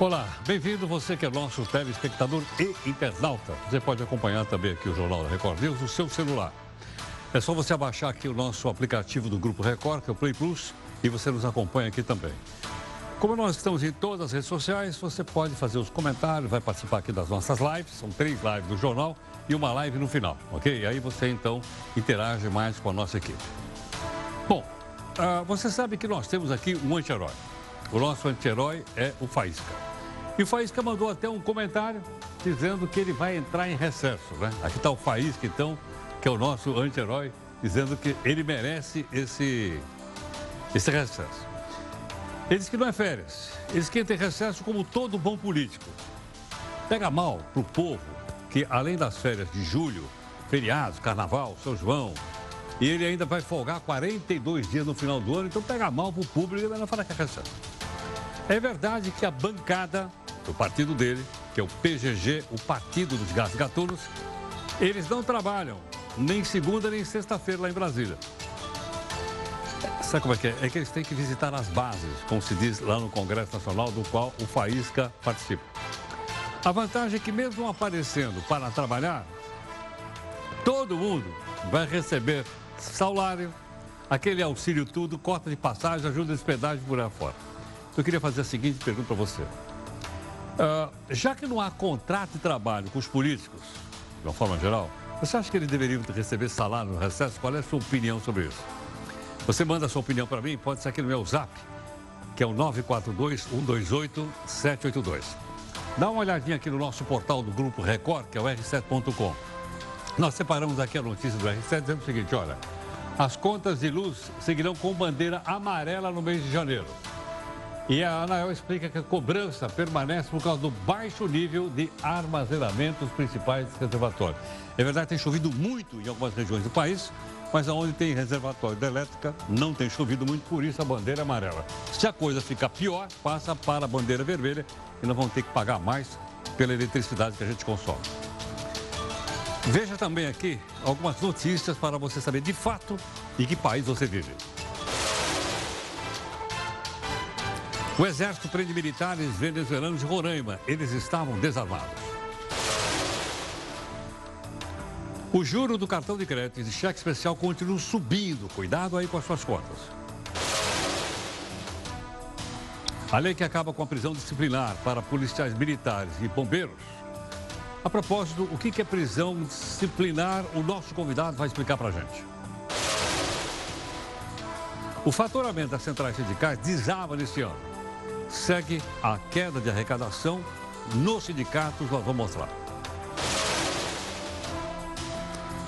Olá, bem-vindo você que é nosso telespectador e internauta. Você pode acompanhar também aqui o Jornal da Record News no seu celular. É só você abaixar aqui o nosso aplicativo do Grupo Record, que é o Play Plus, e você nos acompanha aqui também. Como nós estamos em todas as redes sociais, você pode fazer os comentários, vai participar aqui das nossas lives, são três lives do jornal e uma live no final, ok? E aí você então interage mais com a nossa equipe. Bom, uh, você sabe que nós temos aqui um anti-herói. O nosso anti-herói é o Faísca. E o Faísca mandou até um comentário dizendo que ele vai entrar em recesso, né? Aqui está o Faísca, então, que é o nosso anti-herói, dizendo que ele merece esse, esse recesso. Ele diz que não é férias, ele diz que entra em recesso como todo bom político. Pega mal para o povo que, além das férias de julho, feriados, carnaval, São João, e ele ainda vai folgar 42 dias no final do ano, então pega mal para o público e vai falar que é recesso. É verdade que a bancada o partido dele, que é o PGG, o Partido dos Gatunos, eles não trabalham nem segunda nem sexta-feira lá em Brasília. Sabe como é que é? É que eles têm que visitar as bases, como se diz lá no Congresso Nacional, do qual o Faísca participa. A vantagem é que, mesmo aparecendo para trabalhar, todo mundo vai receber salário, aquele auxílio tudo, cota de passagem, ajuda de hospedagem por aí fora. Eu queria fazer a seguinte pergunta para você. Uh, já que não há contrato de trabalho com os políticos, de uma forma geral, você acha que eles deveriam receber salário no recesso? Qual é a sua opinião sobre isso? Você manda a sua opinião para mim, pode ser aqui no meu zap, que é o 942-128-782. Dá uma olhadinha aqui no nosso portal do Grupo Record, que é o r7.com. Nós separamos aqui a notícia do R7 dizendo o seguinte, olha, as contas de luz seguirão com bandeira amarela no mês de janeiro. E a Anael explica que a cobrança permanece por causa do baixo nível de armazenamento dos principais reservatórios. É verdade que tem chovido muito em algumas regiões do país, mas aonde tem reservatório de elétrica não tem chovido muito, por isso a bandeira é amarela. Se a coisa ficar pior, passa para a bandeira vermelha e nós vamos ter que pagar mais pela eletricidade que a gente consome. Veja também aqui algumas notícias para você saber de fato em que país você vive. O exército prende militares venezuelanos de Roraima. Eles estavam desarmados. O juro do cartão de crédito e de cheque especial continua subindo. Cuidado aí com as suas contas. A lei que acaba com a prisão disciplinar para policiais militares e bombeiros. A propósito, o que é prisão disciplinar, o nosso convidado vai explicar para a gente. O faturamento das centrais sindicais desaba neste ano segue a queda de arrecadação nos sindicatos, nós vamos mostrar.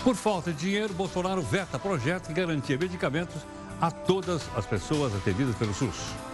Por falta de dinheiro, Bolsonaro veta projeto que garantia medicamentos a todas as pessoas atendidas pelo SUS.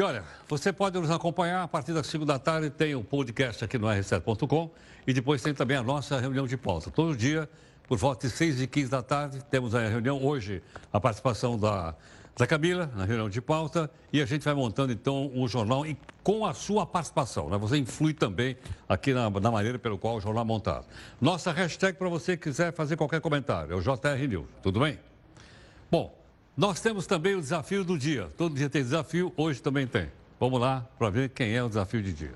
E olha, você pode nos acompanhar a partir das 5 da tarde, tem o um podcast aqui no r7.com e depois tem também a nossa reunião de pauta. Todo dia, por volta de 6 e 15 da tarde, temos a reunião. Hoje, a participação da, da Camila na reunião de pauta e a gente vai montando então um jornal e com a sua participação. Né? Você influi também aqui na, na maneira pelo qual o jornal é montado. Nossa hashtag para você quiser fazer qualquer comentário é o JR News. Tudo bem? Bom, nós temos também o desafio do dia. Todo dia tem desafio, hoje também tem. Vamos lá para ver quem é o desafio de dia.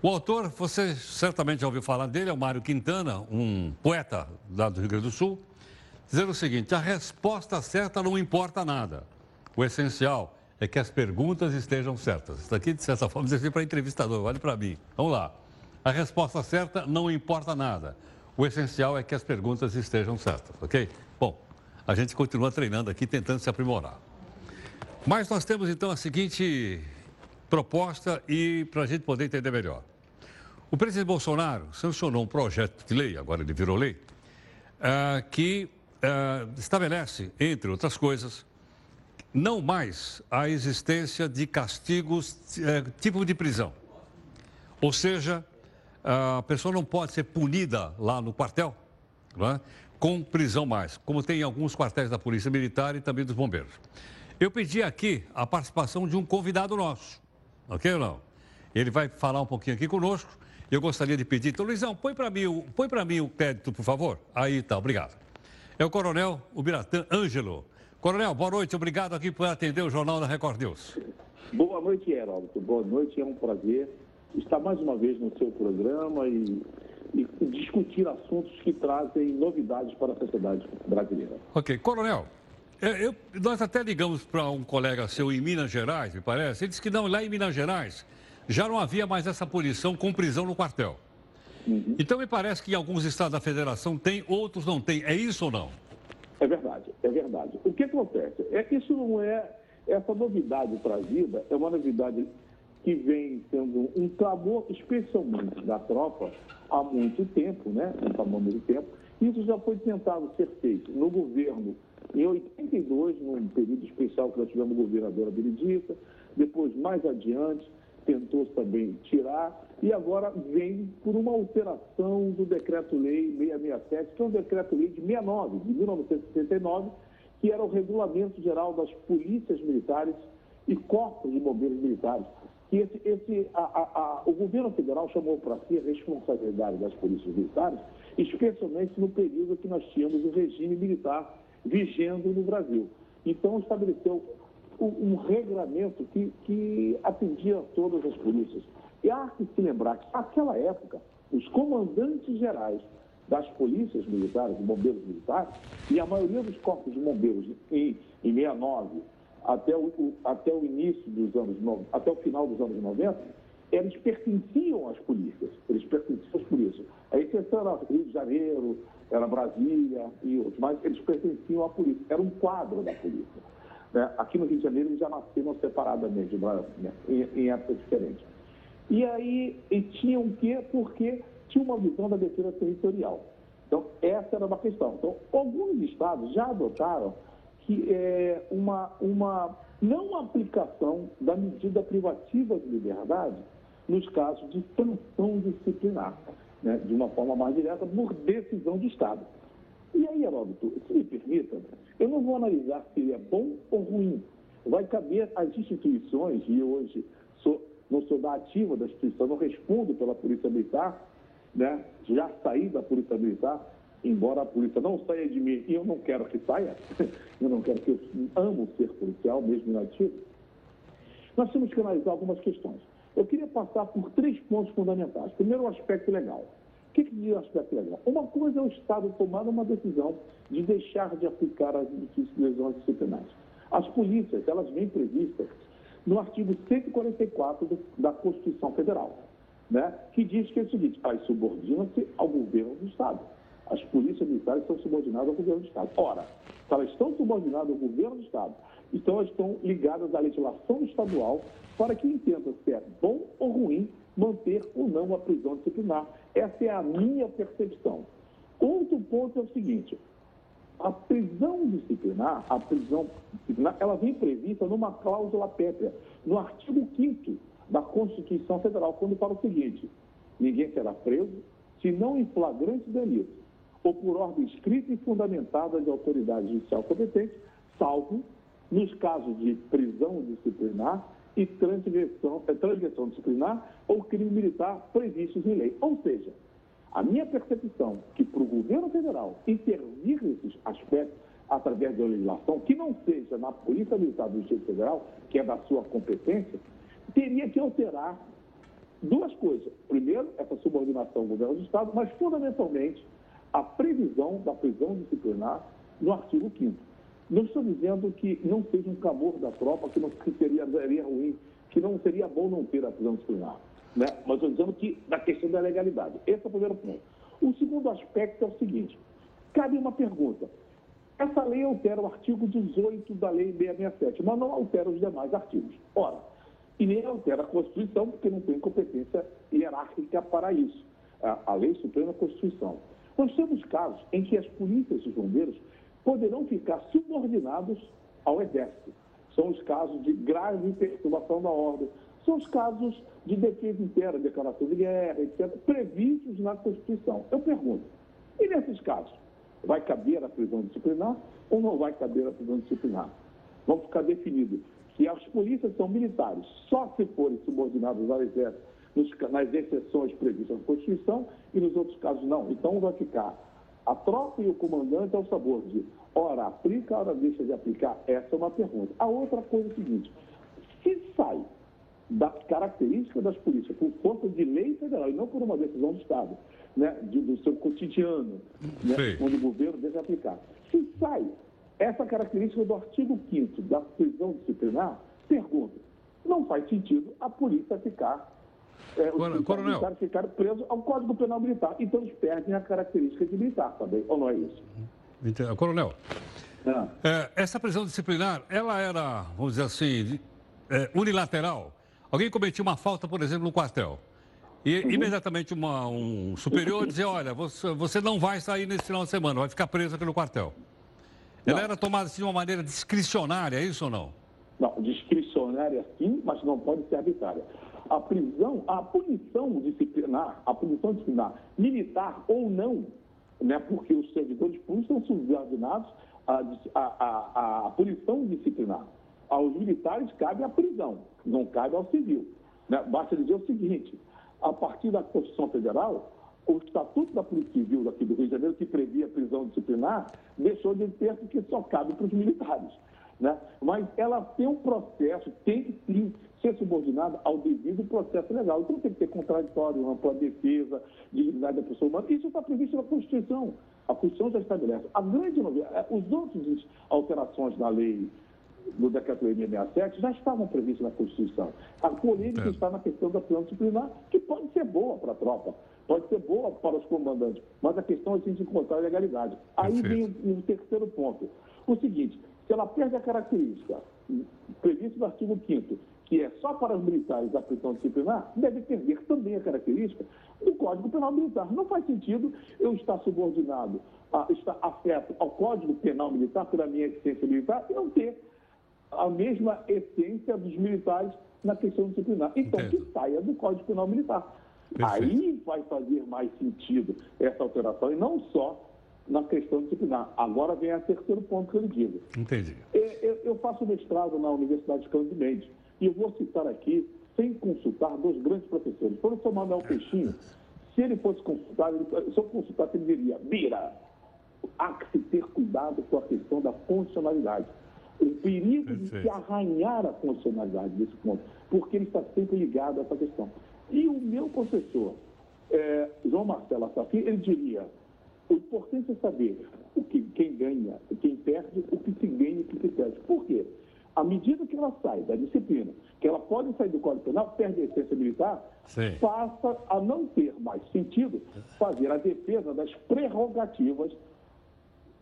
O autor, você certamente já ouviu falar dele, é o Mário Quintana, um poeta lá do Rio Grande do Sul, dizendo o seguinte: a resposta certa não importa nada. O essencial é que as perguntas estejam certas. Isso aqui, de certa forma, diz para entrevistador, vale para mim. Vamos lá. A resposta certa não importa nada. O essencial é que as perguntas estejam certas, ok? A gente continua treinando aqui, tentando se aprimorar. Mas nós temos então a seguinte proposta e para a gente poder entender melhor. O presidente Bolsonaro sancionou um projeto de lei, agora ele virou lei, uh, que uh, estabelece, entre outras coisas, não mais a existência de castigos uh, tipo de prisão. Ou seja, a pessoa não pode ser punida lá no quartel, é? Com prisão mais, como tem em alguns quartéis da Polícia Militar e também dos bombeiros. Eu pedi aqui a participação de um convidado nosso, ok ou não? Ele vai falar um pouquinho aqui conosco Eu gostaria de pedir, então, Luizão, põe para mim, põe mim o crédito, por favor. Aí tá, obrigado. É o Coronel Ubiratã Ângelo. Coronel, boa noite, obrigado aqui por atender o Jornal da Record News. Boa noite, Heródoto. Boa noite, é um prazer estar mais uma vez no seu programa e, e discutir assuntos que trazem novidades para a sociedade brasileira. Ok, Coronel, é, eu, nós até ligamos para um colega seu em Minas Gerais, me parece. Ele disse que não, lá em Minas Gerais já não havia mais essa punição com prisão no quartel. Uhum. Então me parece que em alguns estados da federação tem, outros não tem. É isso ou não? É verdade, é verdade. O que acontece? É que isso não é. Essa novidade trazida é uma novidade que vem sendo um clamor, especialmente da tropa, há muito tempo, né? Há muito tempo. Isso já foi tentado ser feito no governo em 82, num período especial que nós tivemos o governador Benedita, depois, mais adiante, tentou também tirar, e agora vem por uma alteração do decreto-lei 667, que é um decreto-lei de 69, de 1969, que era o regulamento geral das polícias militares e corpos de bombeiros militares. E esse, esse, a, a, a, o governo federal chamou para si a responsabilidade das polícias militares, especialmente no período que nós tínhamos o regime militar vigendo no Brasil. Então, estabeleceu um, um regulamento que, que atendia todas as polícias. E há que se lembrar que, naquela época, os comandantes gerais das polícias militares, bombeiros militares, e a maioria dos corpos de bombeiros em, em 69 até o, até o início dos anos, até o final dos anos 90, eles pertenciam às polícias, eles pertenciam às polícias. A exceção era Rio de Janeiro, era Brasília e outros, mas eles pertenciam à polícia, era um quadro da polícia. Né? Aqui no Rio de Janeiro eles já nasceram separadamente, em, em épocas diferentes. E aí, e tinham o quê? Porque tinha uma visão da defesa territorial. Então, essa era uma questão. Então, alguns estados já adotaram que é uma, uma não aplicação da medida privativa de liberdade nos casos de sanção disciplinar, né, de uma forma mais direta, por decisão de Estado. E aí, Heródoto, se me permita, eu não vou analisar se ele é bom ou ruim. Vai caber às instituições, e hoje sou, não sou da ativa da instituição, não respondo pela Polícia Militar, né, já saí da Polícia Militar, embora a polícia não saia de mim, e eu não quero que saia, eu não quero que eu amo ser policial, mesmo inativo, nós temos que analisar algumas questões. Eu queria passar por três pontos fundamentais. Primeiro, o aspecto legal. O que, que diz o aspecto legal? Uma coisa é o Estado tomar uma decisão de deixar de aplicar as lesões disciplinares. As polícias, elas vêm previstas no artigo 144 do, da Constituição Federal, né, que diz que é o seguinte, elas subordinam-se ao governo do Estado. As polícias militares são subordinadas ao governo do Estado. Ora, se elas estão subordinadas ao governo do Estado, então elas estão ligadas à legislação estadual para que entenda se é bom ou ruim manter ou não a prisão disciplinar. Essa é a minha percepção. Outro ponto é o seguinte, a prisão disciplinar, a prisão disciplinar, ela vem prevista numa cláusula pétrea, no artigo 5 da Constituição Federal, quando fala o seguinte, ninguém será preso se não em flagrante delito ou por ordem escrita e fundamentada de autoridade judicial competente, salvo nos casos de prisão disciplinar e transgressão, é, transgressão disciplinar ou crime militar previstos em lei. Ou seja, a minha percepção que para o governo federal intervir nesses aspectos através da legislação, que não seja na Polícia Militar do Distrito Federal, que é da sua competência, teria que alterar duas coisas. Primeiro, essa subordinação ao governo do Estado, mas fundamentalmente a previsão da prisão disciplinar no artigo 5 não estou dizendo que não seja um clamor da tropa, que, não, que seria, seria ruim, que não seria bom não ter a prisão disciplinar. Né? Mas estou dizendo que da questão da legalidade. Esse é o primeiro ponto. O segundo aspecto é o seguinte: cabe uma pergunta. Essa lei altera o artigo 18 da Lei 667, mas não altera os demais artigos. Ora, e nem altera a Constituição, porque não tem competência hierárquica para isso. A, a Lei Suprema é a Constituição. Nós temos casos em que as polícias e os bombeiros poderão ficar subordinados ao Exército. São os casos de grave perturbação da ordem, são os casos de defesa interna, declaração de guerra, etc., previstos na Constituição. Eu pergunto, e nesses casos, vai caber a prisão disciplinar ou não vai caber a prisão disciplinar? Vamos ficar definido que as polícias são militares, só se forem subordinadas ao Exército nas exceções previstas na Constituição e nos outros casos não. Então vai ficar a tropa e o comandante ao sabor de ora aplica, ora deixa de aplicar. Essa é uma pergunta. A outra coisa é a seguinte: se sai da característica das polícias por força de lei federal e não por uma decisão do Estado, né, de, do seu cotidiano, né, onde o governo deve aplicar. Se sai essa característica do artigo 5 da prisão disciplinar, pergunta, não faz sentido a polícia ficar é, os Coronel. militares ficaram presos ao Código Penal Militar. Então eles perdem a característica de militar também, ou não é isso? Coronel, ah. é, essa prisão disciplinar, ela era, vamos dizer assim, é, unilateral? Alguém cometia uma falta, por exemplo, no quartel. E uhum. imediatamente uma, um superior dizia, olha, você, você não vai sair nesse final de semana, vai ficar preso aqui no quartel. Ela não. era tomada assim, de uma maneira discricionária, é isso ou não? Não, discricionária sim, mas não pode ser arbitrária. A prisão, a punição disciplinar, a punição disciplinar, militar ou não, né, porque os servidores públicos são subordinados à, à, à, punição disciplinar. Aos militares cabe a prisão, não cabe ao civil. Né? Basta dizer o seguinte: a partir da Constituição Federal, o Estatuto da Polícia Civil daqui do Rio de Janeiro, que previa a prisão disciplinar, deixou de ter porque só cabe para os militares. Né? Mas ela tem um processo, tem que ser subordinada ao devido processo legal. Então tem que ter contraditório, ampla defesa, dignidade da pessoa humana. Isso está previsto na Constituição. A Constituição já estabelece. A grande novidade, é, os outros alterações da lei do decreto-lei 667 já estavam previstos na Constituição. A polêmica é. está na questão da prisão disciplinar, que pode ser boa para a tropa, pode ser boa para os comandantes, mas a questão é a gente encontrar a legalidade. Aí vem o, o terceiro ponto. O seguinte, se ela perde a característica prevista no artigo 5 que é só para os militares a prisão disciplinar, deve perder também a característica do Código Penal Militar. Não faz sentido eu estar subordinado, a, estar afeto ao Código Penal Militar pela minha essência militar e não ter a mesma essência dos militares na questão disciplinar. Então, Entendo. que saia do Código Penal Militar. Perfeito. Aí vai fazer mais sentido essa alteração e não só na questão disciplinar. Agora vem o terceiro ponto que eu lhe digo. Entendi. Eu, eu faço mestrado na Universidade de Cândido Mendes e eu vou citar aqui, sem consultar, dois grandes professores. O professor Manuel Peixinho, se ele fosse consultar, ele, se eu consultasse, ele diria, Bira, há que se ter cuidado com a questão da funcionalidade. O perigo Perfeito. de se arranhar a funcionalidade desse ponto, porque ele está sempre ligado a essa questão. E o meu professor, é, João Marcelo Assafi, ele diria, o importante é saber o que, quem ganha, quem perde, o que se ganha e o que se perde. Por quê? À medida que ela sai da disciplina, que ela pode sair do Código Penal, perde a essência militar, Sim. passa a não ter mais sentido fazer a defesa das prerrogativas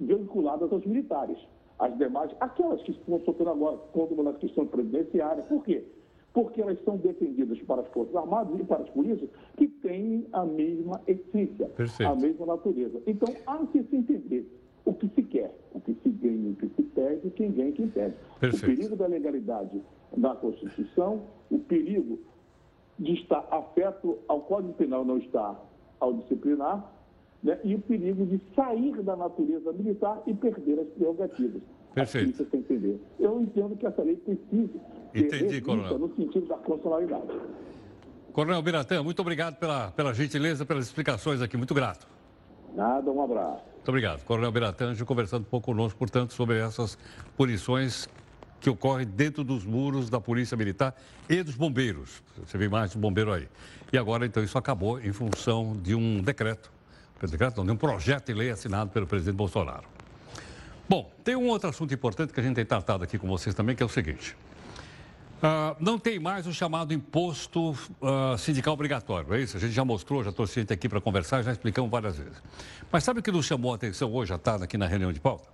vinculadas aos militares. As demais, aquelas que estão sofrendo agora, como na questão previdenciária. Por quê? Porque elas são defendidas para as Forças Armadas e para as polícias que têm a mesma essência, Perfeito. a mesma natureza. Então, há que se entender o que se quer, o que se ganha, o que quem ganha e quem perde. Perfeito. O perigo da legalidade da Constituição, o perigo de estar afeto ao Código Penal não estar ao disciplinar, né? e o perigo de sair da natureza militar e perder as prerrogativas. Perfeito. Isso entender. Eu entendo que essa lei precisa Entendi, coronel. no sentido da constitucionalidade. Coronel Biratã, muito obrigado pela, pela gentileza, pelas explicações aqui. Muito grato. Nada, um abraço. Muito obrigado. Coronel Biratanjo conversando um pouco conosco, portanto, sobre essas punições que ocorrem dentro dos muros da Polícia Militar e dos bombeiros. Você vê mais do bombeiro aí. E agora, então, isso acabou em função de um decreto, decreto não, de um projeto de lei assinado pelo presidente Bolsonaro. Bom, tem um outro assunto importante que a gente tem tratado aqui com vocês também, que é o seguinte. Uh, não tem mais o chamado imposto uh, sindical obrigatório, é isso? A gente já mostrou, já trouxe gente aqui para conversar, já explicamos várias vezes. Mas sabe o que nos chamou a atenção hoje à tarde aqui na reunião de pauta?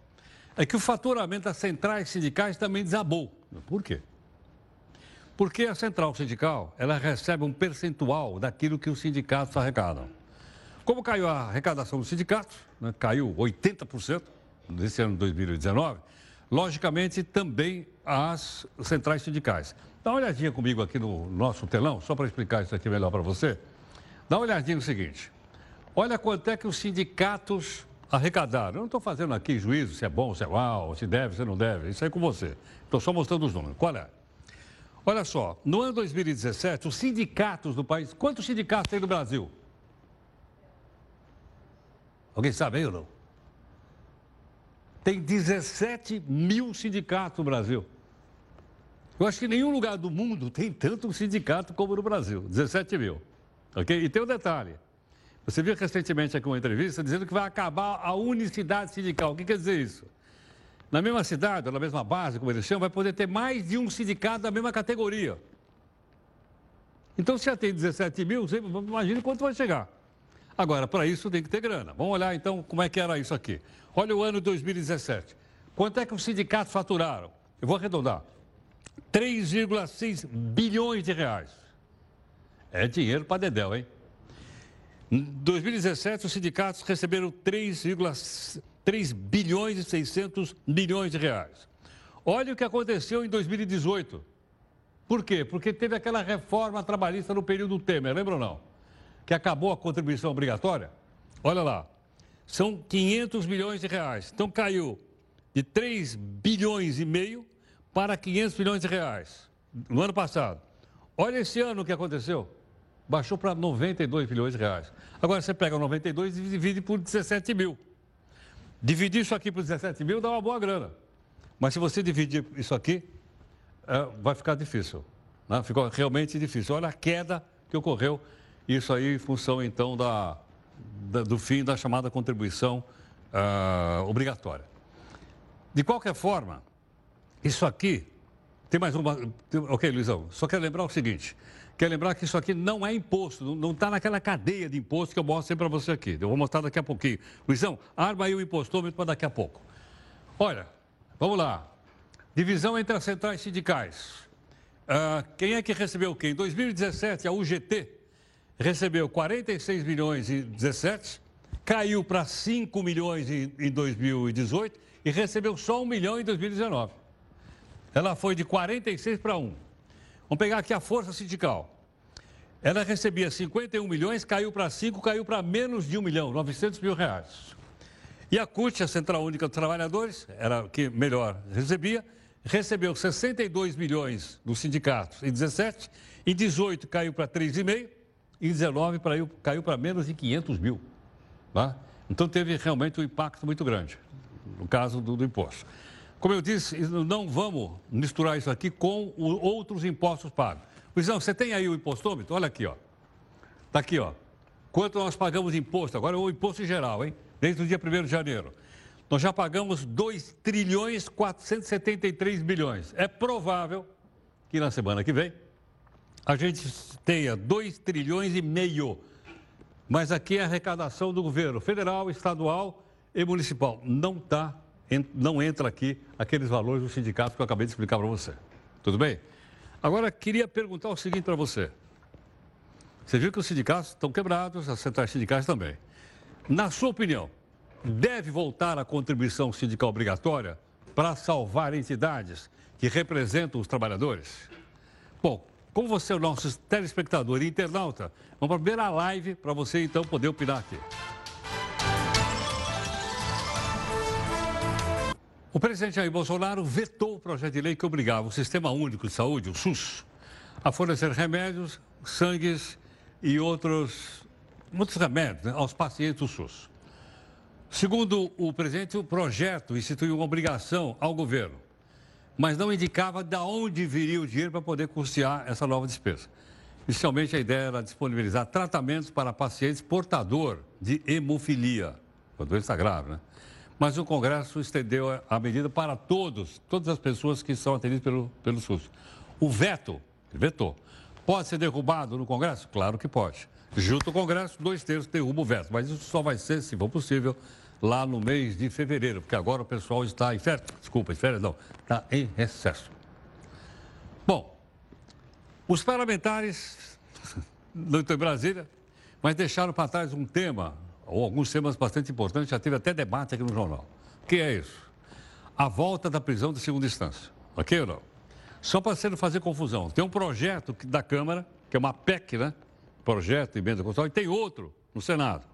É que o faturamento das centrais sindicais também desabou. Por quê? Porque a central sindical, ela recebe um percentual daquilo que os sindicatos arrecadam. Como caiu a arrecadação dos sindicatos, né, caiu 80% nesse ano de 2019, logicamente também as centrais sindicais. Dá uma olhadinha comigo aqui no nosso telão, só para explicar isso aqui melhor para você. Dá uma olhadinha no seguinte. Olha quanto é que os sindicatos arrecadaram. Eu não estou fazendo aqui juízo se é bom, se é mal, se deve, se não deve. Isso aí é com você. Estou só mostrando os números. Qual é? Olha só, no ano 2017, os sindicatos do país. Quantos sindicatos tem no Brasil? Alguém sabe aí ou não? Tem 17 mil sindicatos no Brasil. Eu acho que nenhum lugar do mundo tem tanto sindicato como no Brasil. 17 mil. Ok? E tem um detalhe. Você viu recentemente aqui uma entrevista dizendo que vai acabar a unicidade sindical. O que quer dizer isso? Na mesma cidade, ou na mesma base, como eles chamam, vai poder ter mais de um sindicato da mesma categoria. Então, se já tem 17 mil, você imagina quanto vai chegar. Agora, para isso tem que ter grana. Vamos olhar então como é que era isso aqui. Olha o ano 2017. Quanto é que os sindicatos faturaram? Eu vou arredondar. 3,6 bilhões de reais. É dinheiro para Dedéu, hein? Em 2017, os sindicatos receberam 3,3 bilhões e 600 milhões de reais. Olha o que aconteceu em 2018. Por quê? Porque teve aquela reforma trabalhista no período Temer, lembra ou não? Que acabou a contribuição obrigatória. Olha lá, são 500 milhões de reais. Então caiu de 3 bilhões e meio para 500 milhões de reais no ano passado. Olha esse ano o que aconteceu. Baixou para 92 milhões de reais. Agora você pega 92 e divide por 17 mil. Dividir isso aqui por 17 mil dá uma boa grana. Mas se você dividir isso aqui, é, vai ficar difícil. Né? Ficou realmente difícil. Olha a queda que ocorreu, isso aí em função então da, da do fim da chamada contribuição uh, obrigatória. De qualquer forma, isso aqui, tem mais uma. Ok, Luizão, só quero lembrar o seguinte: quero lembrar que isso aqui não é imposto, não está naquela cadeia de imposto que eu mostro para você aqui. Eu vou mostrar daqui a pouquinho. Luizão, arma aí o impostômetro para daqui a pouco. Olha, vamos lá. Divisão entre as centrais sindicais. Uh, quem é que recebeu o quê? Em 2017, a UGT recebeu 46 milhões e 17, caiu para 5 milhões em 2018 e recebeu só 1 milhão em 2019. Ela foi de 46 para 1. Vamos pegar aqui a força sindical. Ela recebia 51 milhões, caiu para 5, caiu para menos de 1 milhão, 900 mil reais. E a CUT, a Central Única dos Trabalhadores, era que melhor recebia, recebeu 62 milhões dos sindicatos em 17, em 18 caiu para 3,5, em 19 caiu para menos de 500 mil. Tá? Então teve realmente um impacto muito grande, no caso do, do imposto. Como eu disse, não vamos misturar isso aqui com outros impostos pagos. Luizão, você tem aí o impostômetro? Olha aqui, ó. Está aqui, ó. Quanto nós pagamos de imposto? Agora é o imposto geral, hein? Desde o dia 1 de janeiro. Nós já pagamos 2 trilhões 473 bilhões. É provável que na semana que vem a gente tenha 2 trilhões e meio. Mas aqui é a arrecadação do governo federal, estadual e municipal. Não está não entra aqui aqueles valores do sindicato que eu acabei de explicar para você. Tudo bem? Agora, queria perguntar o seguinte para você. Você viu que os sindicatos estão quebrados, as centrais sindicais também. Na sua opinião, deve voltar a contribuição sindical obrigatória para salvar entidades que representam os trabalhadores? Bom, como você é o nosso telespectador e internauta, vamos para a primeira live para você então poder opinar aqui. O presidente Jair Bolsonaro vetou o projeto de lei que obrigava o Sistema Único de Saúde, o SUS, a fornecer remédios, sangues e outros, muitos remédios né, aos pacientes do SUS. Segundo o presidente, o projeto instituiu uma obrigação ao governo, mas não indicava de onde viria o dinheiro para poder custear essa nova despesa. Inicialmente, a ideia era disponibilizar tratamentos para pacientes portador de hemofilia, uma doença grave, né? Mas o Congresso estendeu a medida para todos, todas as pessoas que são atendidas pelo, pelo SUS. O veto, vetou, pode ser derrubado no Congresso? Claro que pode. Junto ao Congresso, dois terços derruba o veto, mas isso só vai ser, se for possível, lá no mês de fevereiro, porque agora o pessoal está em férias, desculpa, em férias não, está em recesso. Bom, os parlamentares não estão em Brasília, mas deixaram para trás um tema ou alguns temas bastante importantes, já teve até debate aqui no jornal. O que é isso? A volta da prisão de segunda instância. Ok ou não? Só para você não fazer confusão. Tem um projeto da Câmara, que é uma PEC, né? Projeto de emenda constitucional, e tem outro no Senado.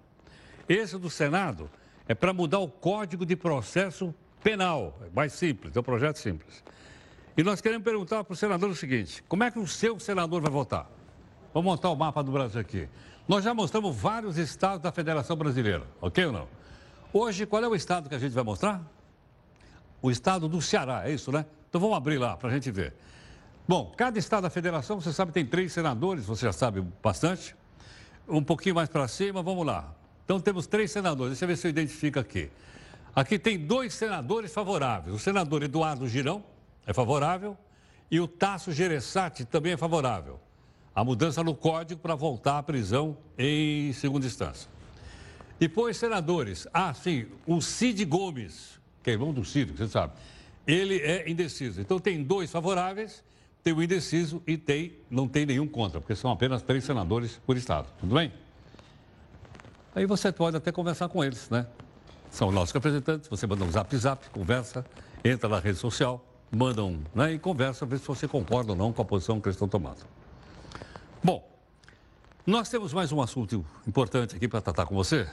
Esse do Senado é para mudar o Código de Processo Penal. É mais simples, é um projeto simples. E nós queremos perguntar para o senador o seguinte: como é que o seu senador vai votar? Vamos montar o mapa do Brasil aqui. Nós já mostramos vários estados da Federação Brasileira, ok ou não? Hoje, qual é o estado que a gente vai mostrar? O estado do Ceará, é isso, né? Então vamos abrir lá para a gente ver. Bom, cada estado da federação, você sabe, tem três senadores, você já sabe bastante. Um pouquinho mais para cima, vamos lá. Então temos três senadores, deixa eu ver se eu identifico aqui. Aqui tem dois senadores favoráveis. O senador Eduardo Girão é favorável e o Tasso Gereissati também é favorável. A mudança no código para voltar à prisão em segunda instância. Depois, senadores. Ah, sim, o Cid Gomes, que é irmão do Cid, você sabe. Ele é indeciso. Então tem dois favoráveis tem o indeciso e tem, não tem nenhum contra, porque são apenas três senadores por estado. Tudo bem? Aí você pode até conversar com eles, né? São nossos representantes, você manda um zap zap, conversa, entra na rede social, manda um, né? E conversa, vê se você concorda ou não com a posição que eles estão tomando. Bom, nós temos mais um assunto importante aqui para tratar com você.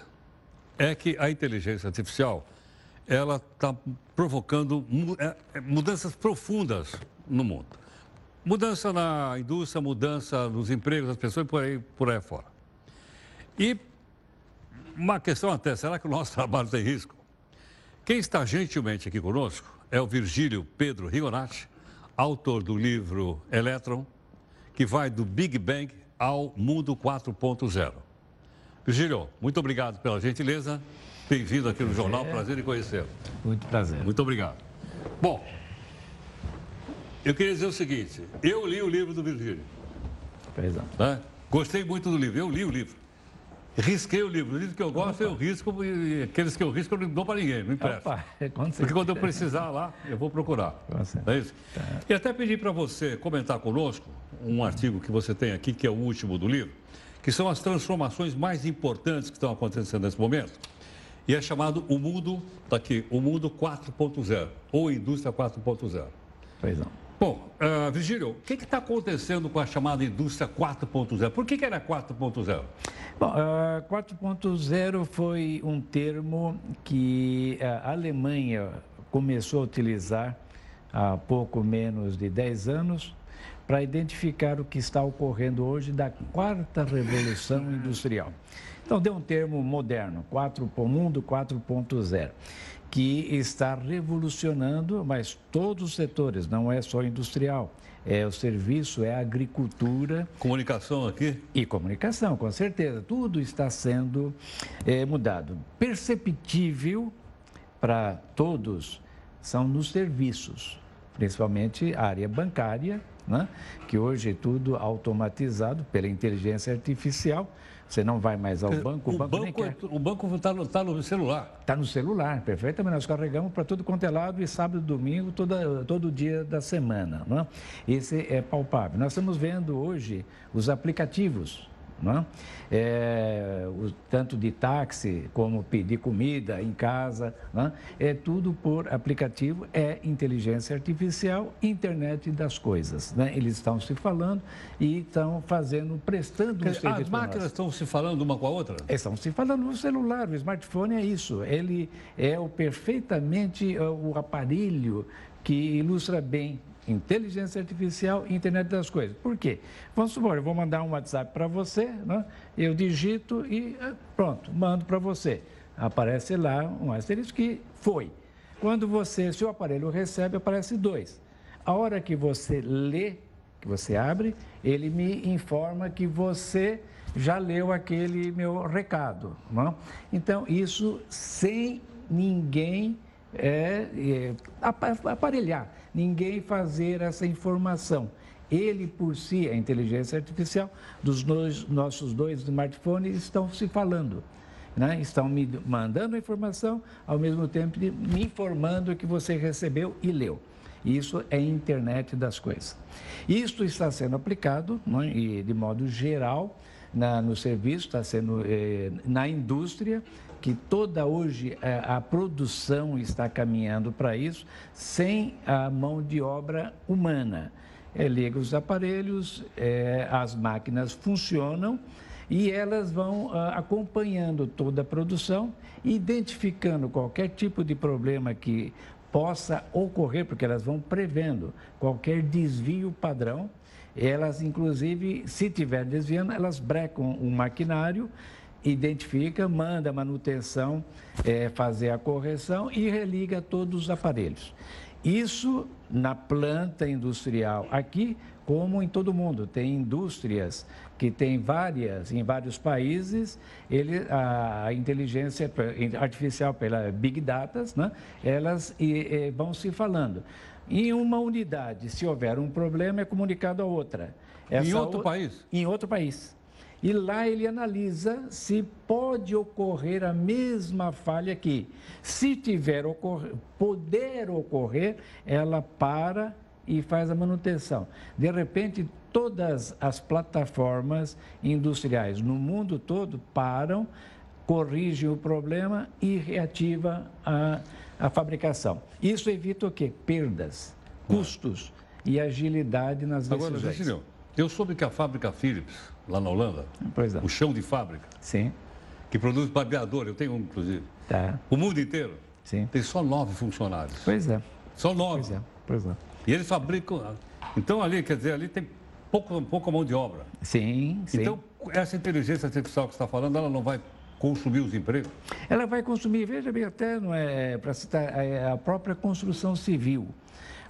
É que a inteligência artificial, ela está provocando é, mudanças profundas no mundo. Mudança na indústria, mudança nos empregos das pessoas e por aí, por aí fora. E uma questão até, será que o nosso trabalho tem risco? Quem está gentilmente aqui conosco é o Virgílio Pedro Rigonati, autor do livro Elétron, que vai do Big Bang ao mundo 4.0. Virgílio, muito obrigado pela gentileza. Bem-vindo aqui no Jornal, prazer em conhecê-lo. Muito prazer. Muito obrigado. Bom, eu queria dizer o seguinte: eu li o livro do Virgílio. Pois é. Né? Gostei muito do livro, eu li o livro. Risquei o livro. O livro que eu gosto, Opa. eu risco, e aqueles que eu risco eu não dou para ninguém, não empresto. Opa, Porque quando eu precisar lá, eu vou procurar. É isso? Tá. E até pedir para você comentar conosco um artigo que você tem aqui, que é o último do livro, que são as transformações mais importantes que estão acontecendo nesse momento. E é chamado O Mundo, está aqui, O Mundo 4.0, ou Indústria 4.0. Pois não. Bom, uh, Virgílio, o que está acontecendo com a chamada indústria 4.0? Por que, que era 4.0? Bom, uh, 4.0 foi um termo que a Alemanha começou a utilizar há pouco menos de 10 anos para identificar o que está ocorrendo hoje da quarta revolução industrial. Então, deu um termo moderno, 4, mundo 4.0 que está revolucionando, mas todos os setores, não é só industrial. É o serviço, é a agricultura. Comunicação aqui? E comunicação, com certeza. Tudo está sendo é, mudado. Perceptível para todos são nos serviços, principalmente a área bancária, né? que hoje é tudo automatizado pela inteligência artificial você não vai mais ao banco, o, o banco, banco é, O banco está no, tá no celular. Está no celular, perfeitamente. Nós carregamos para tudo quanto é lado e sábado e domingo, toda, todo dia da semana. Não é? Esse é palpável. Nós estamos vendo hoje os aplicativos não é? É, o, tanto de táxi como pedir comida em casa, não é? é tudo por aplicativo, é inteligência artificial, internet das coisas. Né? Eles estão se falando e estão fazendo, prestando um serviço. As máquinas estão se falando uma com a outra? Estão se falando no celular, o smartphone é isso. Ele é o perfeitamente o aparelho que ilustra bem inteligência artificial e internet das coisas. Por quê? Vamos supor, eu vou mandar um WhatsApp para você, né? eu digito e eh, pronto, mando para você. Aparece lá um asterisco que foi. Quando você, se o aparelho recebe, aparece dois. A hora que você lê, que você abre, ele me informa que você já leu aquele meu recado. Não? Então, isso sem ninguém é, é, aparelhar, ninguém fazer essa informação. Ele por si, a inteligência artificial, dos dois, nossos dois smartphones estão se falando. Né? Estão me mandando a informação, ao mesmo tempo me informando que você recebeu e leu. Isso é internet das coisas. Isso está sendo aplicado né, e de modo geral na, no serviço, está sendo eh, na indústria que toda hoje é, a produção está caminhando para isso, sem a mão de obra humana. É, liga os aparelhos, é, as máquinas funcionam e elas vão ah, acompanhando toda a produção, identificando qualquer tipo de problema que possa ocorrer, porque elas vão prevendo qualquer desvio padrão. Elas, inclusive, se tiver desviando, elas brecam o maquinário, identifica, manda a manutenção é, fazer a correção e religa todos os aparelhos. Isso na planta industrial aqui, como em todo mundo. Tem indústrias que tem várias, em vários países, ele, a, inteligência artificial pela Big Data, né, elas e, e, vão se falando. Em uma unidade, se houver um problema, é comunicado a outra. Essa em outro o... país? Em outro país. E lá ele analisa se pode ocorrer a mesma falha aqui. Se tiver ocorrer, poder ocorrer, ela para e faz a manutenção. De repente, todas as plataformas industriais no mundo todo param, corrigem o problema e reativa a, a fabricação. Isso evita o quê? Perdas, custos e agilidade nas decisões. Agora, Cecílio, eu soube que a fábrica Philips, lá na Holanda, é. o chão de fábrica, Sim. que produz barbeador, eu tenho um, inclusive, tá. o mundo inteiro, Sim. tem só nove funcionários. Pois é. Só nove. Pois é, pois é. E eles fabricam. Então, ali, quer dizer, ali tem pouco, pouca mão de obra. Sim, sim. Então, essa inteligência artificial que você está falando, ela não vai consumir os empregos? Ela vai consumir, veja bem, até não é para citar é a própria construção civil.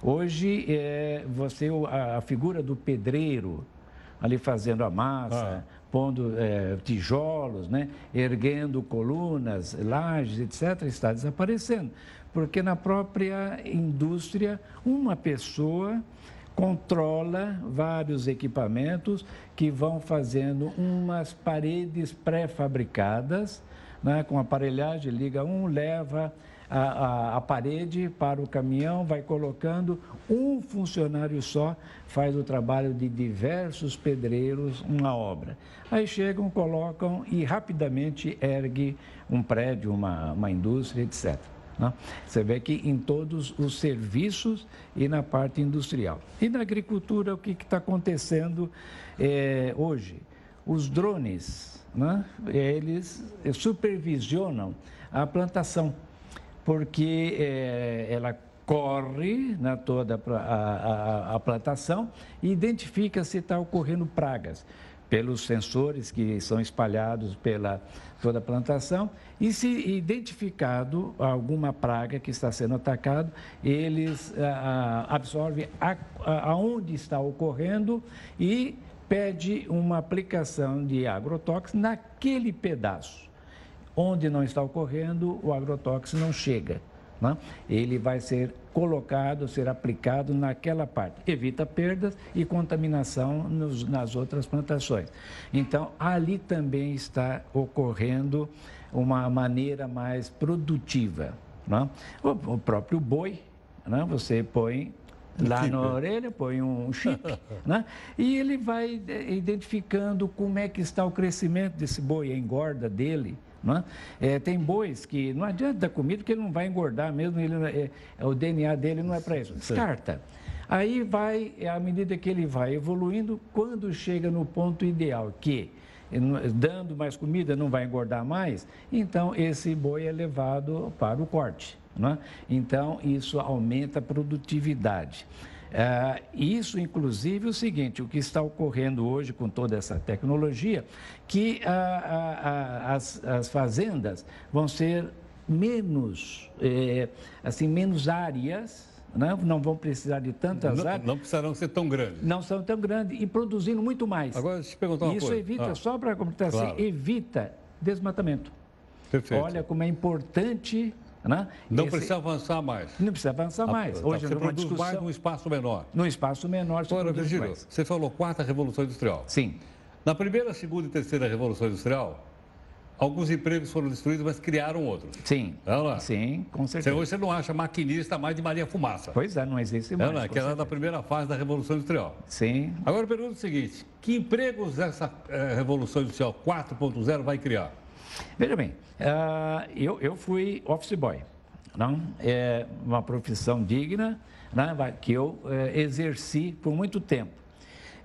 Hoje, é, você, a, a figura do pedreiro, ali fazendo a massa, ah. pondo é, tijolos, né, erguendo colunas, lajes, etc., está desaparecendo. Porque na própria indústria, uma pessoa controla vários equipamentos que vão fazendo umas paredes pré-fabricadas, né, com aparelhagem, liga um, leva a, a, a, parede para o caminhão, vai colocando, um funcionário só faz o trabalho de diversos pedreiros, uma obra. Aí chegam, colocam e rapidamente ergue um prédio, uma, uma indústria, etc. Né? Você vê que em todos os serviços e na parte industrial. E na agricultura, o que está acontecendo é, hoje? Os drones, né? eles supervisionam a plantação, porque é, ela corre na né, toda a, a, a plantação e identifica se está ocorrendo pragas pelos sensores que são espalhados pela toda a plantação e se identificado alguma praga que está sendo atacado, eles ah, absorvem aonde está ocorrendo e pede uma aplicação de agrotóxico naquele pedaço. Onde não está ocorrendo, o agrotóxico não chega. Né? Ele vai ser colocado, ser aplicado naquela parte. Evita perdas e contaminação nos, nas outras plantações. Então, ali também está ocorrendo uma maneira mais produtiva. Né? O, o, próprio boi, né? você põe lá na orelha, põe um chip, né? e ele vai identificando como é que está o crescimento desse boi, a engorda dele, é? É, tem bois que não adianta dar comida porque ele não vai engordar mesmo, ele, é, é o DNA dele não é para isso. Descarta. Aí vai, à medida que ele vai evoluindo, quando chega no ponto ideal, que dando mais comida não vai engordar mais, então esse boi é levado para o corte. É? Então, isso aumenta a produtividade. É, isso, inclusive, é o seguinte: o que está ocorrendo hoje com toda essa tecnologia, que a, a, a, as, as, fazendas vão ser menos, é, assim, menos áreas. Não, né? não vão precisar de tantas não, áreas. Não precisarão ser tão grandes. Não são tão grandes e produzindo muito mais. Agora, deixa eu perguntar uma Isso coisa. evita, ah, só para completar, assim, claro. assim, evita desmatamento. Perfeito. Olha como é importante né? Não Esse... precisa avançar mais. Não precisa avançar ah, mais. Tá, Hoje você produz discussão... mais num espaço menor. Num espaço menor. Agora, Virgílio, você falou quarta revolução industrial. Sim. Na primeira, segunda e terceira revolução industrial, alguns empregos foram destruídos, mas criaram outros. Sim. É Sim, com certeza. Você, hoje você não acha maquinista mais de Maria Fumaça. Pois é, não existe mais. É, que era da primeira fase da Revolução Industrial. Sim. Agora eu pergunto o seguinte: que empregos essa eh, Revolução Industrial 4.0 vai criar? Veja bem, uh, eu, eu fui office boy. Não? É uma profissão digna né, que eu é, exerci por muito tempo.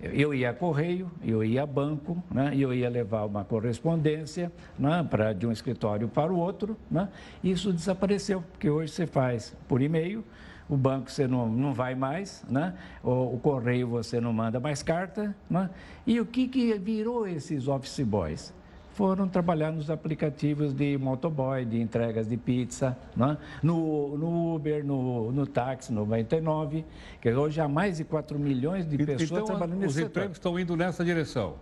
Eu ia a correio, eu ia a banco, né? eu ia levar uma correspondência né? Pra, de um escritório para o outro. Né? Isso desapareceu, porque hoje você faz por e-mail, o banco você não, não vai mais, né? o, o correio você não manda mais carta. Né? E o que, que virou esses office boys? Foram trabalhar nos aplicativos de motoboy, de entregas de pizza, né? no, no, Uber, no, no táxi 99, que hoje há mais de 4 milhões de pessoas então, trabalhando nesse setor. Os empregos estão indo nessa direção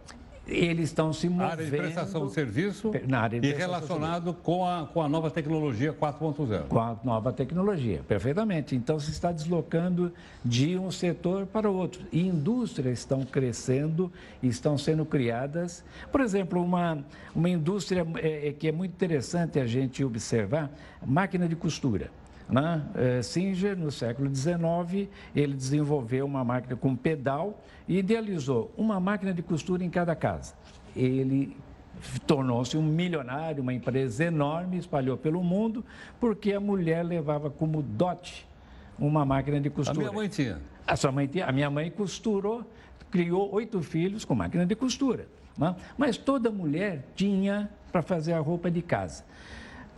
eles estão se movendo... Área de prestação de serviço na área de e relacionado com a, com a nova tecnologia 4.0. Com a nova tecnologia, perfeitamente. Então, se está deslocando de um setor para o outro. E indústrias estão crescendo, estão sendo criadas. Por exemplo, uma, uma indústria é, é que é muito interessante a gente observar, máquina de costura. Né? É, Singer, no século XIX, ele desenvolveu uma máquina com pedal e idealizou uma máquina de costura em cada casa. Ele tornou-se um milionário, uma empresa enorme, espalhou pelo mundo, porque a mulher levava como dote uma máquina de costura. A minha mãe tinha. A sua mãe tinha. A minha mãe costurou, criou oito filhos com máquina de costura. Né? Mas toda mulher tinha para fazer a roupa de casa.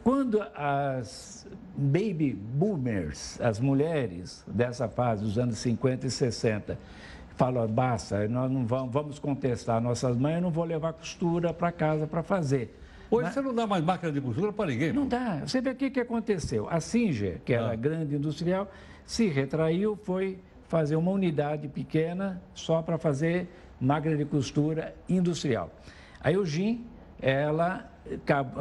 Quando as baby boomers, as mulheres dessa fase, dos anos 50 e 60, falam, basta, nós não vamos, vamos contestar nossas mães, eu não vou levar costura para casa para fazer. Hoje Mas, você não dá mais máquina de costura para ninguém. Não dá. Você vê o que, que aconteceu. A Singer, que era ah. grande industrial, se retraiu, foi fazer uma unidade pequena só para fazer máquina de costura industrial. A Eugene, ela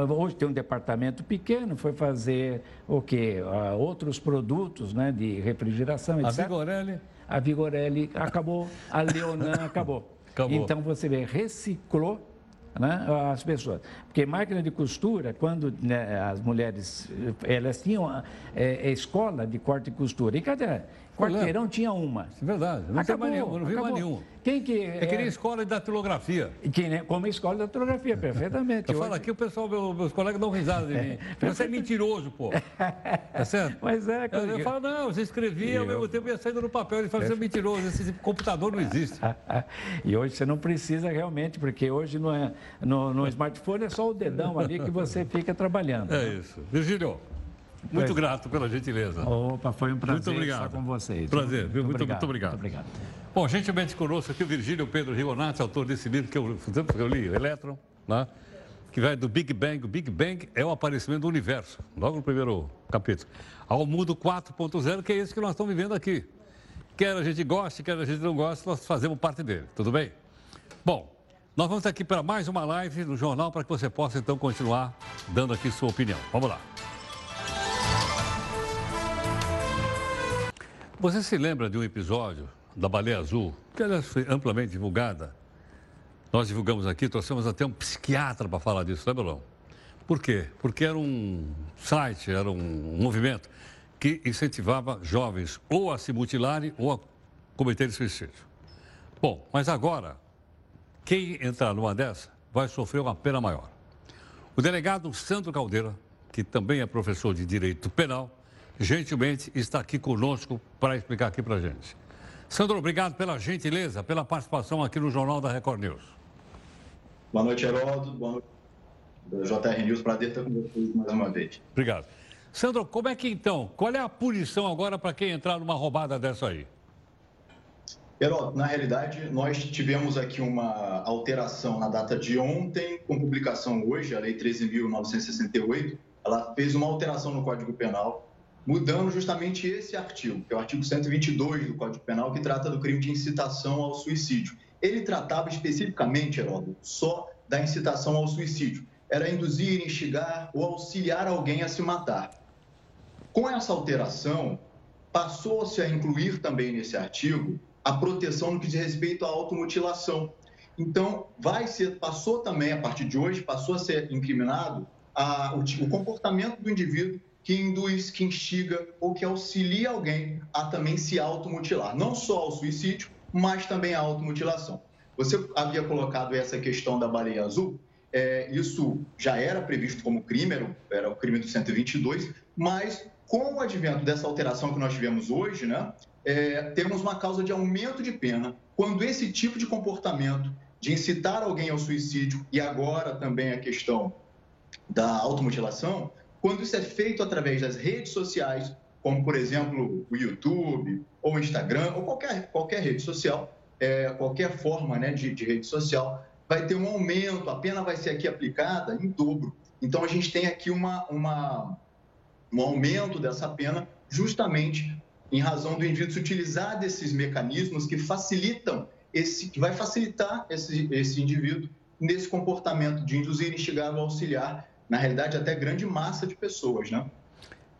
hoje tem um departamento pequeno, foi fazer o quê? Uh, outros produtos né, de refrigeração, etc. A Vigorelli? A Vigorelli acabou, a Leonan acabou. acabou. Então, você vê, reciclou né, as pessoas. Porque máquina de costura, quando né, as mulheres, elas tinham é, escola de corte e costura, e cada quarteirão tinha uma. É verdade, não acabou, mais nenhum, não vi mais nenhum. Quem que é... Eu queria escola de datilografia. Que, né, como escola de datilografia, perfeitamente. Eu Hoje... falo aqui, o pessoal, meus colegas dão risada de mim. Você é mentiroso, pô. Tá certo? Mas é... Eu, eu falo, não, você escrevia, ao mesmo tempo ia saindo no papel. Ele fala, você é mentiroso, esse computador não existe. e hoje você não precisa realmente, porque hoje no, é, no, no smartphone é só o dedão ali que você fica trabalhando. É né? isso. Virgílio. Muito grato pela gentileza. Opa, foi um prazer muito obrigado. estar com vocês. Prazer, muito, muito, obrigado. Muito obrigado. Muito obrigado. Bom, gentilmente conosco aqui o Virgílio Pedro Rigonati, autor desse livro que eu, que eu li, Elétron, né? que vai do Big Bang. O Big Bang é o aparecimento do universo, logo no primeiro capítulo. Ao mundo 4.0, que é esse que nós estamos vivendo aqui. Quer a gente goste, quer a gente não goste, nós fazemos parte dele, tudo bem? Bom, nós vamos aqui para mais uma live no jornal para que você possa então continuar dando aqui sua opinião. Vamos lá. Você se lembra de um episódio da Baleia Azul, que aliás foi amplamente divulgada? Nós divulgamos aqui, trouxemos até um psiquiatra para falar disso, né, Belão? Por quê? Porque era um site, era um movimento que incentivava jovens ou a se mutilarem ou a cometerem suicídio. Bom, mas agora, quem entrar numa dessa vai sofrer uma pena maior. O delegado Sandro Caldeira, que também é professor de Direito Penal, gentilmente está aqui conosco para explicar aqui para a gente. Sandro, obrigado pela gentileza, pela participação aqui no Jornal da Record News. Boa noite, Heródoto. Boa noite, JR News. Prazer estar com vocês mais uma vez. Obrigado. Sandro, como é que então, qual é a punição agora para quem entrar numa roubada dessa aí? Heródoto, na realidade, nós tivemos aqui uma alteração na data de ontem, com publicação hoje, a Lei 13.968, ela fez uma alteração no Código Penal mudando justamente esse artigo, que é o artigo 122 do Código Penal, que trata do crime de incitação ao suicídio. Ele tratava especificamente, Heródoto, só da incitação ao suicídio. Era induzir, instigar ou auxiliar alguém a se matar. Com essa alteração, passou-se a incluir também nesse artigo a proteção no que diz respeito à automutilação. Então, vai ser, passou também, a partir de hoje, passou a ser incriminado a, o, o comportamento do indivíduo que induz, que instiga ou que auxilia alguém a também se automutilar. Não só ao suicídio, mas também à automutilação. Você havia colocado essa questão da baleia azul, é, isso já era previsto como crime, era, o crime do 122, mas com o advento dessa alteração que nós tivemos hoje, né, é, temos uma causa de aumento de pena quando esse tipo de comportamento de incitar alguém ao suicídio e agora também a questão da automutilação, quando isso é feito através das redes sociais, como por exemplo o YouTube ou o Instagram ou qualquer, qualquer rede social, é, qualquer forma né, de, de rede social, vai ter um aumento, a pena vai ser aqui aplicada em dobro. Então a gente tem aqui uma, uma, um aumento dessa pena justamente em razão do indivíduo se utilizar desses mecanismos que facilitam esse, que vai facilitar esse, esse indivíduo nesse comportamento de induzir, instigar ou auxiliar, na realidade, até grande massa de pessoas, né?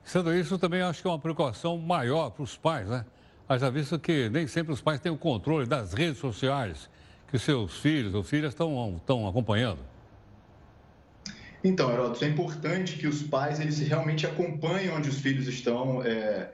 Sendo isso, também acho que é uma preocupação maior para os pais, né? Haja visto que nem sempre os pais têm o controle das redes sociais que seus filhos ou filhas estão, estão acompanhando. Então, Heródoto, é importante que os pais eles realmente acompanhem onde os filhos estão, é,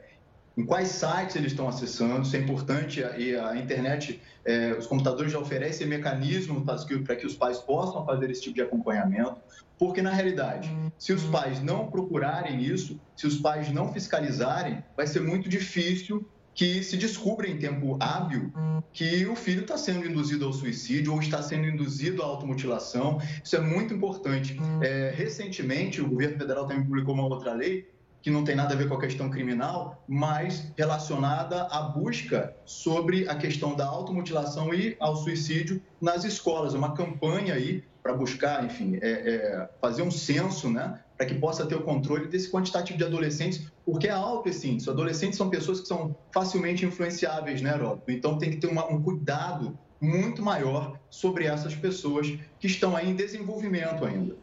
em quais sites eles estão acessando, isso é importante, e a, internet, é, os computadores já oferecem mecanismos para que, os pais possam fazer esse tipo de acompanhamento, porque na realidade, se os pais não procurarem isso, se os pais não fiscalizarem, vai ser muito difícil que se descubra em tempo hábil que o filho está sendo induzido ao suicídio ou está sendo induzido à automutilação. Isso é muito importante. É, recentemente, o governo federal também publicou uma outra lei que não tem nada a ver com a questão criminal, mas relacionada à busca sobre a questão da automutilação e ao suicídio nas escolas. Uma campanha aí para buscar, enfim, é, é, fazer um censo, né, para que possa ter o controle desse quantitativo de adolescentes, porque é alto esse índice. Adolescentes são pessoas que são facilmente influenciáveis, né, Heródoto? Então tem que ter uma, um cuidado muito maior sobre essas pessoas que estão aí em desenvolvimento ainda.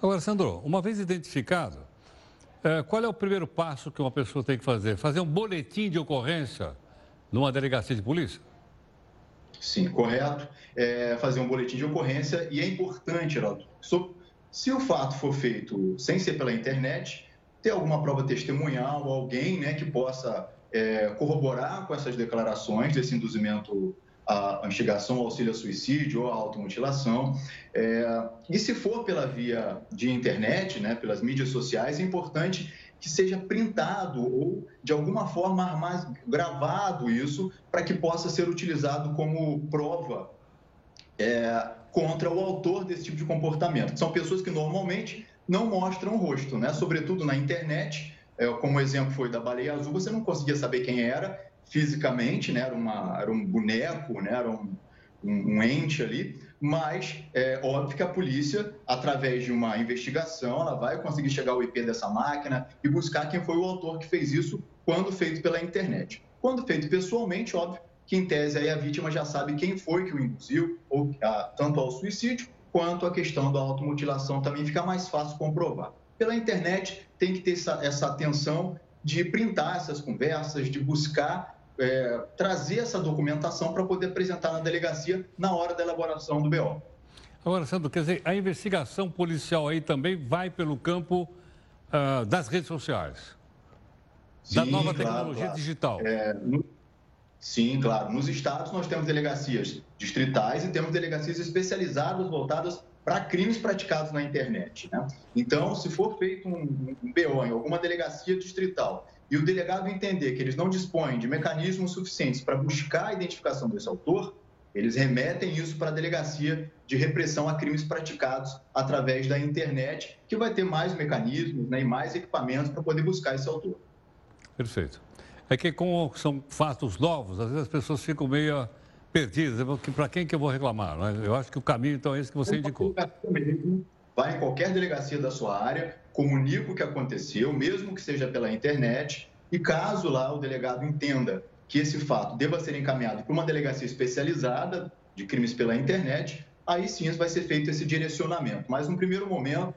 Agora, Sandro, uma vez identificado, é, qual é o primeiro passo que uma pessoa tem que fazer? Fazer um boletim de ocorrência numa delegacia de polícia? Sim, correto. É fazer um boletim de ocorrência e é importante, Geraldo, se o fato for feito sem ser pela internet, ter alguma prova testemunhal, alguém né, que possa é, corroborar com essas declarações desse induzimento a instigação ao auxílio a suicídio ou a automutilação. É, e se for pela via de internet, né, pelas mídias sociais, é importante que seja printado ou, de alguma forma, mais gravado isso para que possa ser utilizado como prova é, contra o autor desse tipo de comportamento. São pessoas que normalmente não mostram o rosto, né? sobretudo na internet, é, como o exemplo foi da baleia azul, você não conseguia saber quem era, fisicamente, né? era, uma, era um boneco, né? era um, um, um ente ali, mas é óbvio que a polícia, através de uma investigação, ela vai conseguir chegar ao IP dessa máquina e buscar quem foi o autor que fez isso quando feito pela internet. Quando feito pessoalmente, óbvio que em tese aí a vítima já sabe quem foi que o induziu, ou a, tanto ao suicídio quanto a questão da automutilação também fica mais fácil comprovar. Pela internet tem que ter essa, essa atenção de printar essas conversas, de buscar é, trazer essa documentação para poder apresentar na delegacia na hora da elaboração do BO. Agora, Sandro, quer dizer, a investigação policial aí também vai pelo campo uh, das redes sociais, Sim, da nova claro, tecnologia claro. digital. É, no... Sim, claro. Nos estados nós temos delegacias distritais e temos delegacias especializadas voltadas para crimes praticados na internet. Né? Então, se for feito um, um BO em alguma delegacia distrital e o delegado entender que eles não dispõem de mecanismos suficientes para buscar a identificação desse autor, eles remetem isso para a delegacia de repressão a crimes praticados através da internet, que vai ter mais mecanismos né, e mais equipamentos para poder buscar esse autor. Perfeito. É que como são fatos novos, às vezes as pessoas ficam meio perdidas. Para quem que eu vou reclamar? Né? Eu acho que o caminho, então, é esse que você indicou. Vai em qualquer delegacia da sua área, comunica o que aconteceu, mesmo que seja pela internet, e caso lá o delegado entenda que esse fato deva ser encaminhado para uma delegacia especializada de crimes pela internet, aí sim vai ser feito esse direcionamento. Mas, no primeiro momento,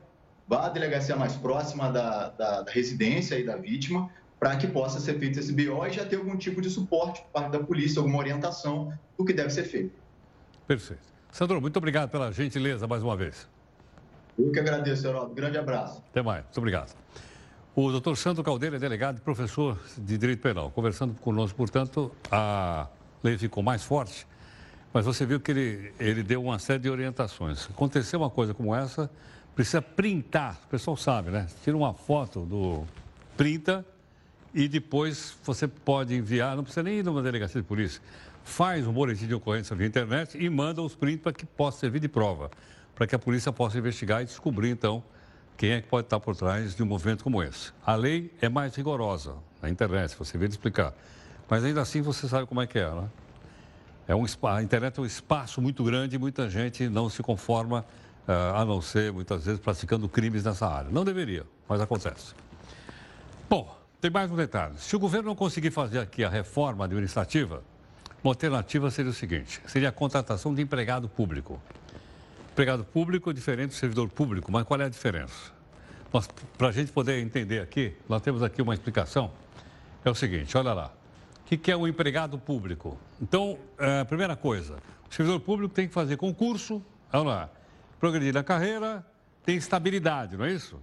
vá à delegacia mais próxima da, da, da residência e da vítima, para que possa ser feito esse BO e já ter algum tipo de suporte por parte da polícia, alguma orientação do que deve ser feito. Perfeito. Sandro, muito obrigado pela gentileza mais uma vez. Eu que agradeço, Heródoto. Grande abraço. Até mais. Muito obrigado. O doutor Sandro Caldeira é delegado e professor de Direito Penal. Conversando conosco, portanto, a lei ficou mais forte, mas você viu que ele, ele deu uma série de orientações. Aconteceu uma coisa como essa, precisa printar, o pessoal sabe, né? Tira uma foto do. printa e depois você pode enviar, não precisa nem ir numa delegacia de polícia, faz um boletim de ocorrência via internet e manda os prints para que possa servir de prova, para que a polícia possa investigar e descobrir, então, quem é que pode estar por trás de um movimento como esse. A lei é mais rigorosa na internet, você vê explicar. Mas ainda assim você sabe como é que é, né? É um, a internet é um espaço muito grande e muita gente não se conforma, uh, a não ser, muitas vezes, praticando crimes nessa área. Não deveria, mas acontece. Bom, tem mais um detalhe. Se o governo não conseguir fazer aqui a reforma administrativa, uma alternativa seria o seguinte: seria a contratação de empregado público. Empregado público é diferente do servidor público, mas qual é a diferença? Para a gente poder entender aqui, nós temos aqui uma explicação. É o seguinte, olha lá. O que é um empregado público? Então, é, primeira coisa, o servidor público tem que fazer concurso, olha lá, progredir na carreira, tem estabilidade, não é isso?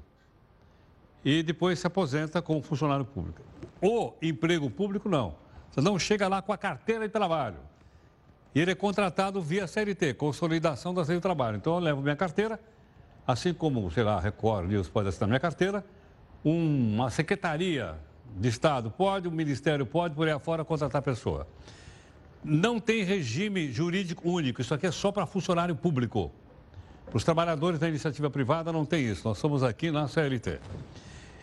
E depois se aposenta como funcionário público. O emprego público, não. Você não chega lá com a carteira de trabalho. E ele é contratado via CLT, Consolidação da Lei do Trabalho. Então, eu levo minha carteira, assim como, sei lá, Record News pode assinar minha carteira, uma secretaria de Estado pode, o Ministério pode, por aí afora, contratar pessoa. Não tem regime jurídico único, isso aqui é só para funcionário público. Para os trabalhadores da iniciativa privada não tem isso, nós somos aqui na CLT.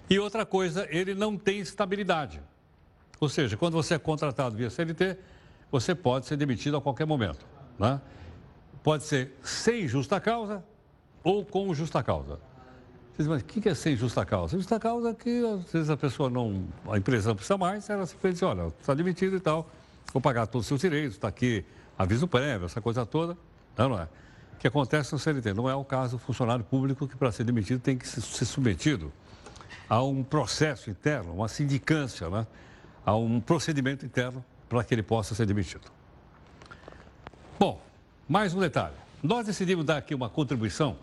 E outra coisa, ele não tem estabilidade. Ou seja, quando você é contratado via CLT, você pode ser demitido a qualquer momento. Né? Pode ser sem justa causa ou com justa causa. Você diz, mas o que é sem justa causa? Justa causa é que às vezes a pessoa não, a empresa não precisa mais, ela simplesmente diz, olha, está demitido e tal, vou pagar todos os seus direitos, está aqui aviso prévio, essa coisa toda. Não, não é? O que acontece no CLT? Não é o caso do funcionário público que para ser demitido tem que ser submetido a um processo interno, uma sindicância, né? a um procedimento interno para que ele possa ser demitido. Bom, mais um detalhe. Nós decidimos dar aqui uma contribuição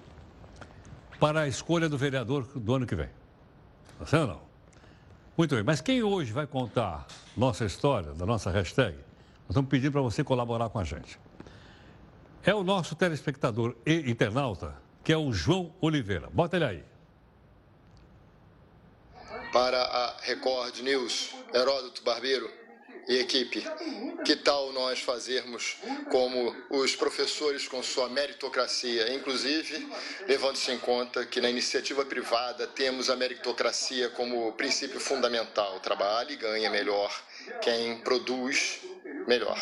para a escolha do vereador do ano que vem. Tá certo não? Muito bem, mas quem hoje vai contar nossa história, da nossa hashtag, nós estamos pedindo para você colaborar com a gente. É o nosso telespectador e internauta, que é o João Oliveira. Bota ele aí para a Record News, Heródoto Barbeiro e equipe. Que tal nós fazermos como os professores com sua meritocracia, inclusive levando-se em conta que na iniciativa privada temos a meritocracia como princípio fundamental. Trabalha e ganha melhor quem produz melhor.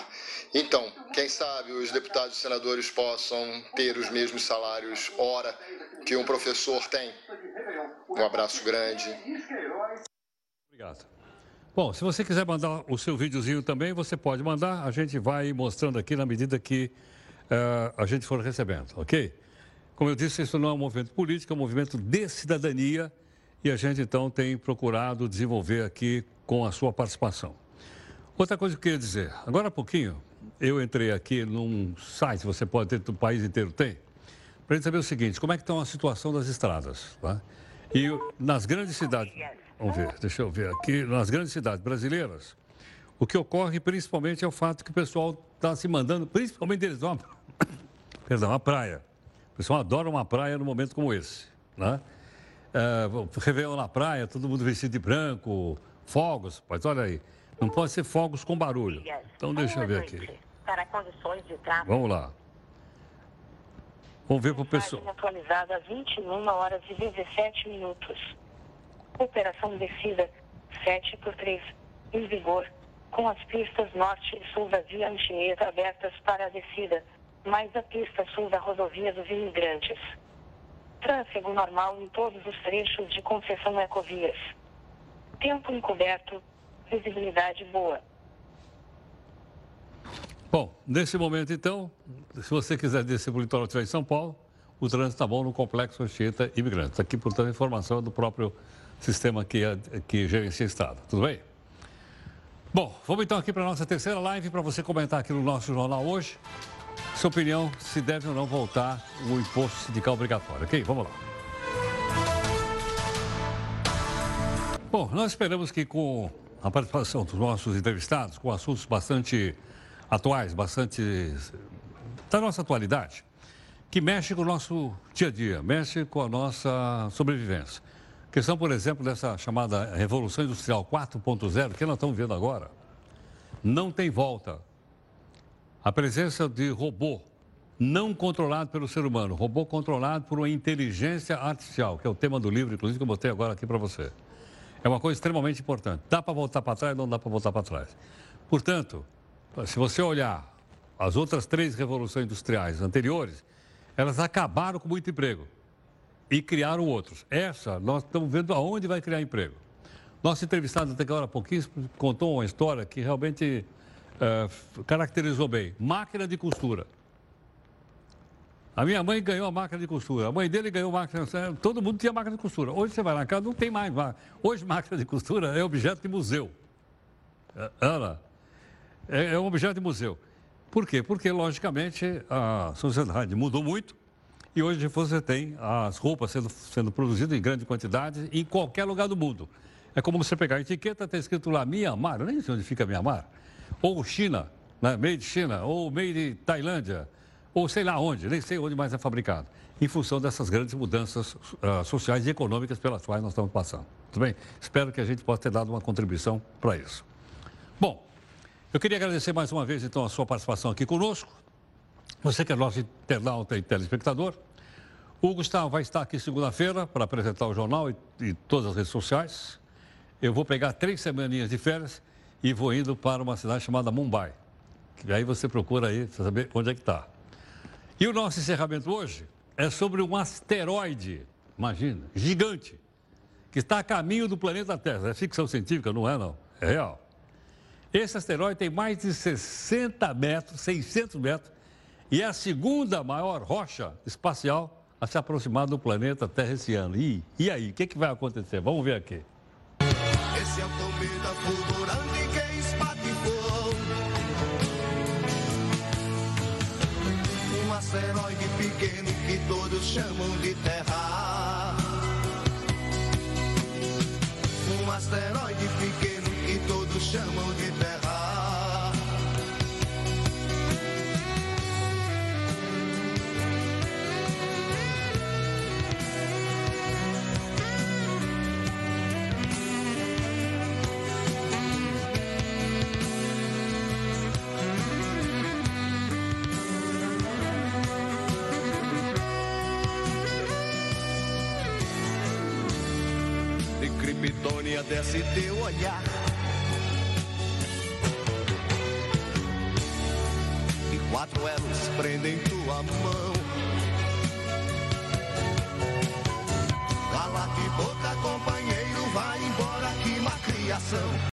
Então, quem sabe os deputados e senadores possam ter os mesmos salários hora que um professor tem. Um abraço grande. Obrigado. Bom, se você quiser mandar o seu videozinho também, você pode mandar. A gente vai mostrando aqui na medida que uh, a gente for recebendo, ok? Como eu disse, isso não é um movimento político, é um movimento de cidadania e a gente então tem procurado desenvolver aqui com a sua participação. Outra coisa que eu queria dizer, agora há pouquinho eu entrei aqui num site, você pode ter, o país inteiro tem, para gente saber o seguinte, como é que está a situação das estradas, tá? E nas grandes cidades, vamos ver, deixa eu ver aqui, nas grandes cidades brasileiras, o que ocorre principalmente é o fato que o pessoal está se mandando, principalmente eles vão, perdão, a praia. O pessoal adora uma praia num momento como esse, né? É, Réveillon na praia, todo mundo vestido de branco, fogos, mas olha aí, não pode ser fogos com barulho. Então deixa eu ver aqui. Para condições de Vamos lá. Vamos ver para o pessoal. atualizada às 21 horas e 17 minutos. Operação descida 7 por 3 em vigor, com as pistas norte e sul da via Anchieta abertas para a descida, mais a pista sul da rodovia dos imigrantes. Tráfego normal em todos os trechos de concessão Ecovias. Tempo encoberto, visibilidade boa. Bom, nesse momento, então, se você quiser descer para o litoral em São Paulo, o trânsito está bom no Complexo Anchieta Imigrantes. Aqui, portanto, a informação é do próprio sistema que, que gerencia Estado. Tudo bem? Bom, vamos então aqui para a nossa terceira live para você comentar aqui no nosso jornal hoje. Sua opinião, se deve ou não voltar o imposto sindical obrigatório, ok? Vamos lá. Bom, nós esperamos que com a participação dos nossos entrevistados, com assuntos bastante atuais, bastante da nossa atualidade, que mexe com o nosso dia a dia, mexe com a nossa sobrevivência. Questão, por exemplo, dessa chamada Revolução Industrial 4.0, que nós estamos vendo agora, não tem volta. A presença de robô não controlado pelo ser humano, robô controlado por uma inteligência artificial, que é o tema do livro, inclusive, que eu botei agora aqui para você. É uma coisa extremamente importante. Dá para voltar para trás, não dá para voltar para trás. Portanto, se você olhar as outras três revoluções industriais anteriores, elas acabaram com muito emprego e criaram outros. Essa, nós estamos vendo aonde vai criar emprego. Nosso entrevistado até agora há pouquíssimo contou uma história que realmente uh, caracterizou bem. Máquina de costura. A minha mãe ganhou a máquina de costura, a mãe dele ganhou máquina, todo mundo tinha máquina de costura. Hoje você vai na casa, não tem mais máquina. Hoje máquina de costura é objeto de museu. Ela é, é um objeto de museu. Por quê? Porque, logicamente, a sociedade mudou muito e hoje você tem as roupas sendo, sendo produzidas em grande quantidade em qualquer lugar do mundo. É como você pegar a etiqueta, está escrito lá Mianmar, nem sei onde fica Mianmar, ou China, né? made China, ou made Tailândia, ou sei lá onde, nem sei onde mais é fabricado, em função dessas grandes mudanças uh, sociais e econômicas pelas quais nós estamos passando. Tudo bem? Espero que a gente possa ter dado uma contribuição para isso. Bom, eu queria agradecer mais uma vez, então, a sua participação aqui conosco. Você que é nosso internauta e telespectador. O Gustavo vai estar aqui segunda-feira para apresentar o jornal e, e, todas as redes sociais. Eu vou pegar três semaninhas de férias e vou indo para uma cidade chamada Mumbai. E aí você procura aí para saber onde é que está. E o nosso encerramento hoje é sobre um asteroide, imagina, gigante, que está a caminho do planeta Terra. É ficção científica, não é não, é real. Esse asteroide tem mais de 60 metros, 600 metros, e é a segunda maior rocha espacial a se aproximar do planeta Terra esse ano. E, e aí, o que, que vai acontecer? Vamos ver aqui. Esse é o cometa fulgurante que espatifou Um asteroide pequeno que todos chamam de Terra Um asteroide pequeno que todos chamam de Desce teu olhar. E quatro elos prendem tua mão. Cala de boca, companheiro, vai embora que uma criação.